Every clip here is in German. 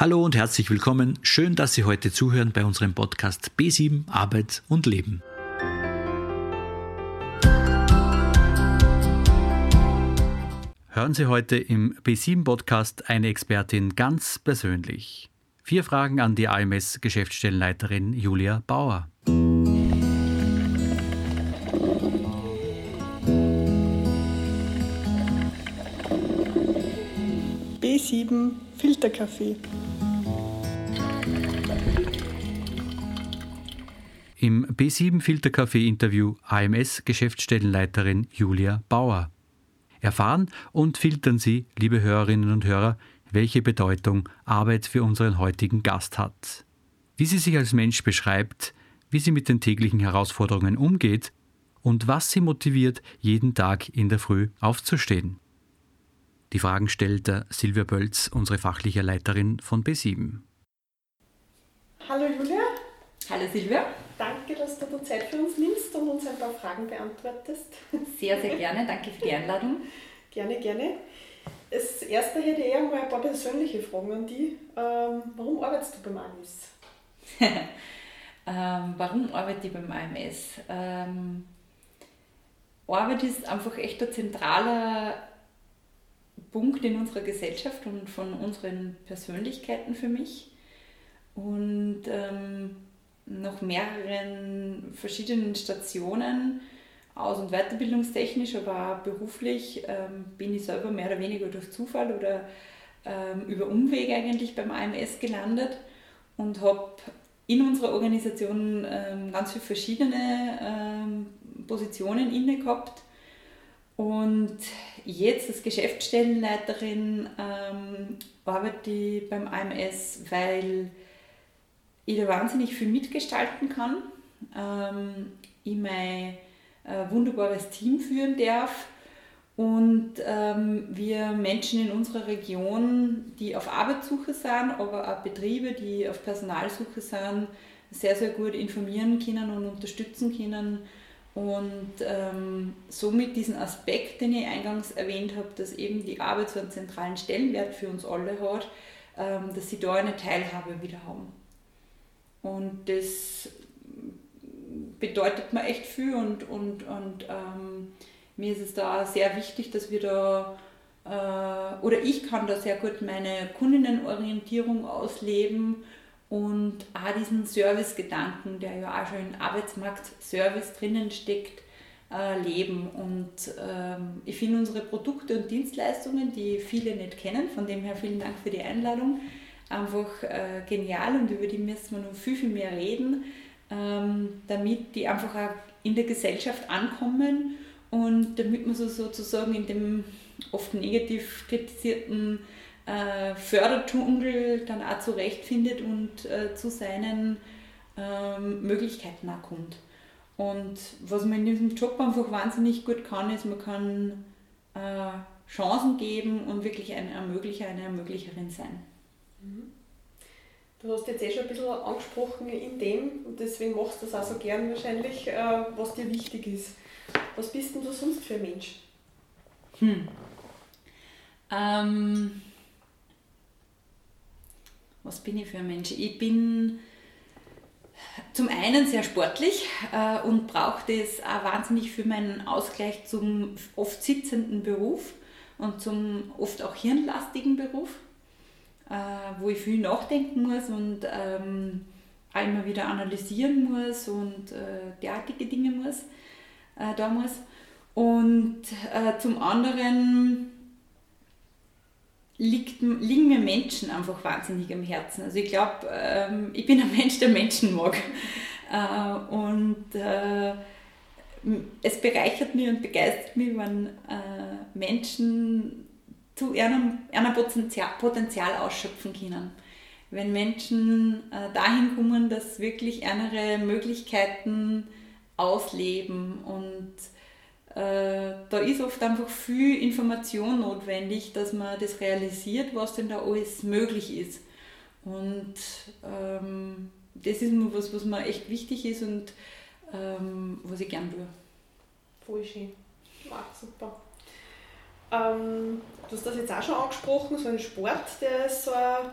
Hallo und herzlich willkommen. Schön, dass Sie heute zuhören bei unserem Podcast B7 Arbeit und Leben. Hören Sie heute im B7 Podcast eine Expertin ganz persönlich. Vier Fragen an die AMS Geschäftsstellenleiterin Julia Bauer. B7 Filterkaffee. Im B7 Filterkaffee Interview AMS Geschäftsstellenleiterin Julia Bauer. Erfahren und filtern Sie, liebe Hörerinnen und Hörer, welche Bedeutung Arbeit für unseren heutigen Gast hat. Wie sie sich als Mensch beschreibt, wie sie mit den täglichen Herausforderungen umgeht und was sie motiviert, jeden Tag in der Früh aufzustehen. Die Fragen stellt Silvia Bölz, unsere fachliche Leiterin von B7. Hallo Julia. Hallo Silvia. Danke, dass du die Zeit für uns nimmst und uns ein paar Fragen beantwortest. Sehr, sehr gerne. Danke für die Einladung. gerne, gerne. Das erste hätte ich eher mal ein paar persönliche Fragen an dich. Ähm, warum arbeitest du beim AMS? ähm, warum arbeite ich beim AMS? Ähm, Arbeit ist einfach echt ein zentraler Punkt in unserer Gesellschaft und von unseren Persönlichkeiten für mich. Und ähm, nach mehreren verschiedenen Stationen, aus- und weiterbildungstechnisch, aber auch beruflich, ähm, bin ich selber mehr oder weniger durch Zufall oder ähm, über Umweg eigentlich beim AMS gelandet und habe in unserer Organisation ähm, ganz viele verschiedene ähm, Positionen inne gehabt. Und jetzt als Geschäftsstellenleiterin ähm, arbeite ich beim AMS, weil ich da wahnsinnig viel mitgestalten kann. Ähm, ich mein äh, wunderbares Team führen darf und ähm, wir Menschen in unserer Region, die auf Arbeitssuche sind, aber auch Betriebe, die auf Personalsuche sind, sehr, sehr gut informieren können und unterstützen können. Und ähm, somit diesen Aspekt, den ich eingangs erwähnt habe, dass eben die Arbeit so einen zentralen Stellenwert für uns alle hat, ähm, dass sie da eine Teilhabe wieder haben. Und das bedeutet mir echt viel und, und, und ähm, mir ist es da sehr wichtig, dass wir da, äh, oder ich kann da sehr gut meine Kundinnenorientierung ausleben und auch diesen Service-Gedanken, der ja auch schon in Arbeitsmarkt-Service drinnen steckt, äh, leben. Und ähm, ich finde unsere Produkte und Dienstleistungen, die viele nicht kennen, von dem her vielen Dank für die Einladung, einfach äh, genial und über die müssen wir noch viel, viel mehr reden, ähm, damit die einfach auch in der Gesellschaft ankommen und damit man so sozusagen in dem oft negativ kritisierten äh, Förderdschungel dann auch zurechtfindet und äh, zu seinen ähm, Möglichkeiten auch kommt. Und was man in diesem Job einfach wahnsinnig gut kann, ist, man kann äh, Chancen geben und wirklich ein Ermöglicher, eine Ermöglicherin sein. Mhm. Du hast jetzt eh schon ein bisschen angesprochen in dem, und deswegen machst du das auch so gern wahrscheinlich, äh, was dir wichtig ist. Was bist denn du sonst für ein Mensch? Hm. Ähm, was bin ich für ein Mensch? Ich bin zum einen sehr sportlich äh, und brauche das auch wahnsinnig für meinen Ausgleich zum oft sitzenden Beruf und zum oft auch hirnlastigen Beruf äh, wo ich viel nachdenken muss und ähm, immer wieder analysieren muss und äh, derartige Dinge muss, äh, da muss. Und äh, zum anderen liegt, liegen mir Menschen einfach wahnsinnig am Herzen. Also ich glaube, ähm, ich bin ein Mensch, der Menschen mag. Äh, und äh, es bereichert mich und begeistert mich, wenn äh, Menschen zu ihrem, ihrem Potenzial, Potenzial ausschöpfen können. Wenn Menschen äh, dahin kommen, dass wirklich ihre Möglichkeiten ausleben und äh, da ist oft einfach viel Information notwendig, dass man das realisiert, was denn da alles möglich ist. Und ähm, das ist mir was, was mir echt wichtig ist und ähm, was ich gern tue. Voll schön. Wow, super. Ähm, du hast das jetzt auch schon angesprochen, so ein Sport, der ist so ein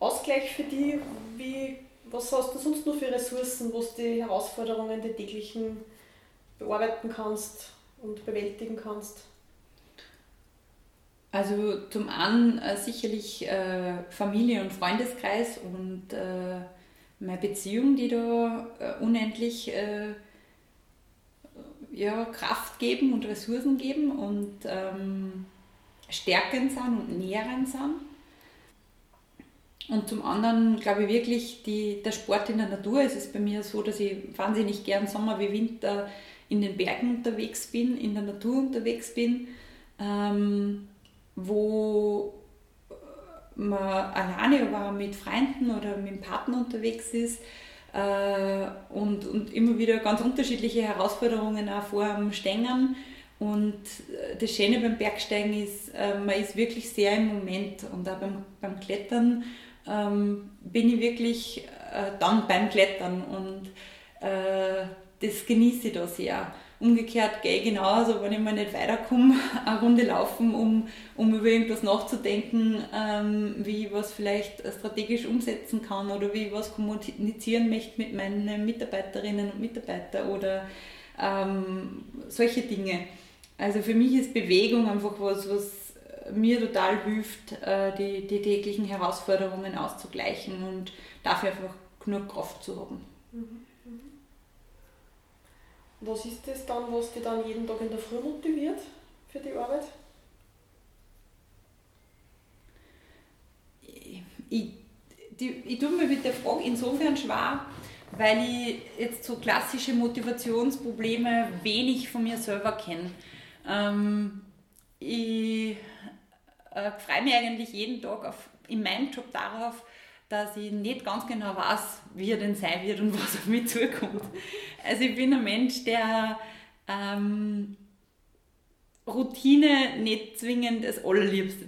Ausgleich für dich? Wie, was hast du sonst noch für Ressourcen, wo du die Herausforderungen, die täglichen bearbeiten kannst und bewältigen kannst? Also zum einen äh, sicherlich äh, Familie und Freundeskreis und äh, meine Beziehung, die da äh, unendlich äh, ja, Kraft geben und Ressourcen geben und ähm, stärkend sind und nährend sind. Und zum anderen glaube ich wirklich, die, der Sport in der Natur. Es ist bei mir so, dass ich wahnsinnig gern Sommer wie Winter in den Bergen unterwegs bin, in der Natur unterwegs bin, ähm, wo man alleine war mit Freunden oder mit dem Partner unterwegs ist äh, und, und immer wieder ganz unterschiedliche Herausforderungen auch vor dem Stängern. Und äh, das Schöne beim Bergsteigen ist, äh, man ist wirklich sehr im Moment und auch beim, beim Klettern ähm, bin ich wirklich äh, dann beim Klettern und äh, das genieße ich da sehr. Umgekehrt gehe ich genauso, wenn ich mal nicht weiterkomme, eine Runde laufen, um, um über irgendwas nachzudenken, ähm, wie ich was vielleicht strategisch umsetzen kann oder wie ich was kommunizieren möchte mit meinen Mitarbeiterinnen und Mitarbeitern oder ähm, solche Dinge. Also für mich ist Bewegung einfach was, was mir total hilft, äh, die, die täglichen Herausforderungen auszugleichen und dafür einfach genug Kraft zu haben. Mhm. Was ist das dann, was dich dann jeden Tag in der Früh motiviert für die Arbeit? Ich, die, ich tue mir mit der Frage insofern schwer, weil ich jetzt so klassische Motivationsprobleme wenig von mir selber kenne. Ähm, ich äh, freue mich eigentlich jeden Tag auf, in meinem Job darauf, dass ich nicht ganz genau weiß, wie er denn sein wird und was auf mich zukommt. Also ich bin ein Mensch, der ähm, Routine nicht zwingend das allerliebste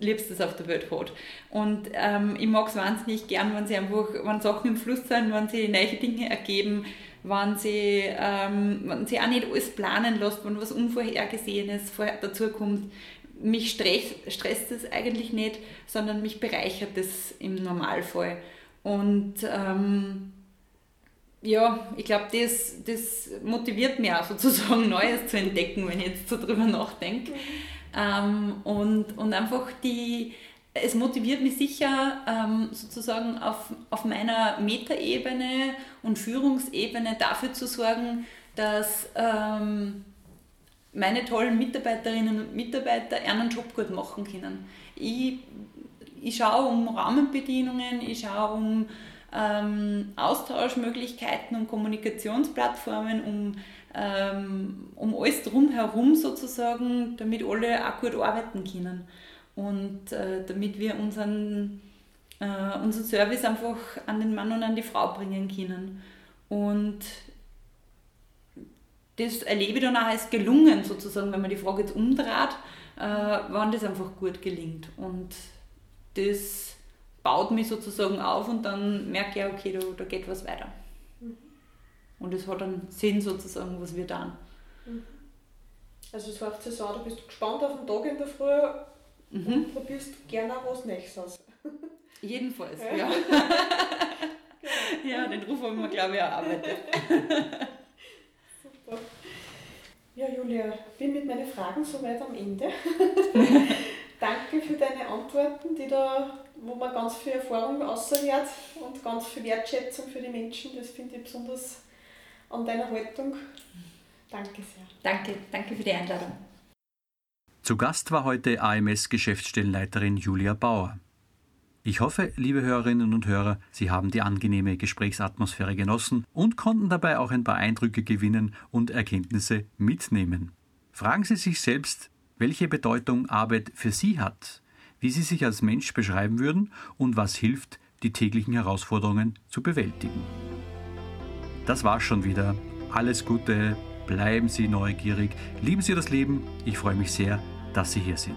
Liebstes auf der Welt hat. Und ähm, ich mag es wahnsinnig gern, wenn sie einfach, wenn Sachen im Fluss sind, wenn sie neue Dinge ergeben, wenn sie, ähm, wenn sie auch nicht alles planen lässt, wenn was Unvorhergesehenes dazu kommt, mich stresst, stresst es eigentlich nicht, sondern mich bereichert es im Normalfall. Und ähm, ja, ich glaube, das, das motiviert mich auch sozusagen Neues zu entdecken, wenn ich jetzt so drüber nachdenke. Ähm, und, und einfach die, es motiviert mich sicher ähm, sozusagen auf, auf meiner Metaebene und Führungsebene dafür zu sorgen, dass ähm, meine tollen Mitarbeiterinnen und Mitarbeiter einen Job gut machen können. Ich, ich schaue um Rahmenbedingungen, ich schaue um ähm, Austauschmöglichkeiten, um Kommunikationsplattformen, um, ähm, um alles drumherum sozusagen, damit alle auch gut arbeiten können und äh, damit wir unseren, äh, unseren Service einfach an den Mann und an die Frau bringen können. Und das erlebe ich dann auch als gelungen, sozusagen, wenn man die Frage jetzt umdreht, äh, wann das einfach gut gelingt. Und das baut mich sozusagen auf und dann merke ich, okay, da, da geht was weiter. Mhm. Und es hat einen Sinn sozusagen, was wir tun. Mhm. Also es heißt so, du bist gespannt auf den Tag in der Früh mhm. und probierst gerne auch was Nächstes aus. Jedenfalls, ja. ja. ja, den Ruf haben wir, glaube ich, erarbeitet. Ja, Julia, bin mit meinen Fragen soweit am Ende. Danke für deine Antworten, die da, wo man ganz viel Erfahrung aushört und ganz viel Wertschätzung für die Menschen. Das finde ich besonders an deiner Haltung. Danke sehr. Danke, danke für die Einladung. Zu Gast war heute AMS-Geschäftsstellenleiterin Julia Bauer. Ich hoffe, liebe Hörerinnen und Hörer, Sie haben die angenehme Gesprächsatmosphäre genossen und konnten dabei auch ein paar Eindrücke gewinnen und Erkenntnisse mitnehmen. Fragen Sie sich selbst, welche Bedeutung Arbeit für Sie hat, wie Sie sich als Mensch beschreiben würden und was hilft, die täglichen Herausforderungen zu bewältigen. Das war's schon wieder. Alles Gute, bleiben Sie neugierig, lieben Sie das Leben. Ich freue mich sehr, dass Sie hier sind.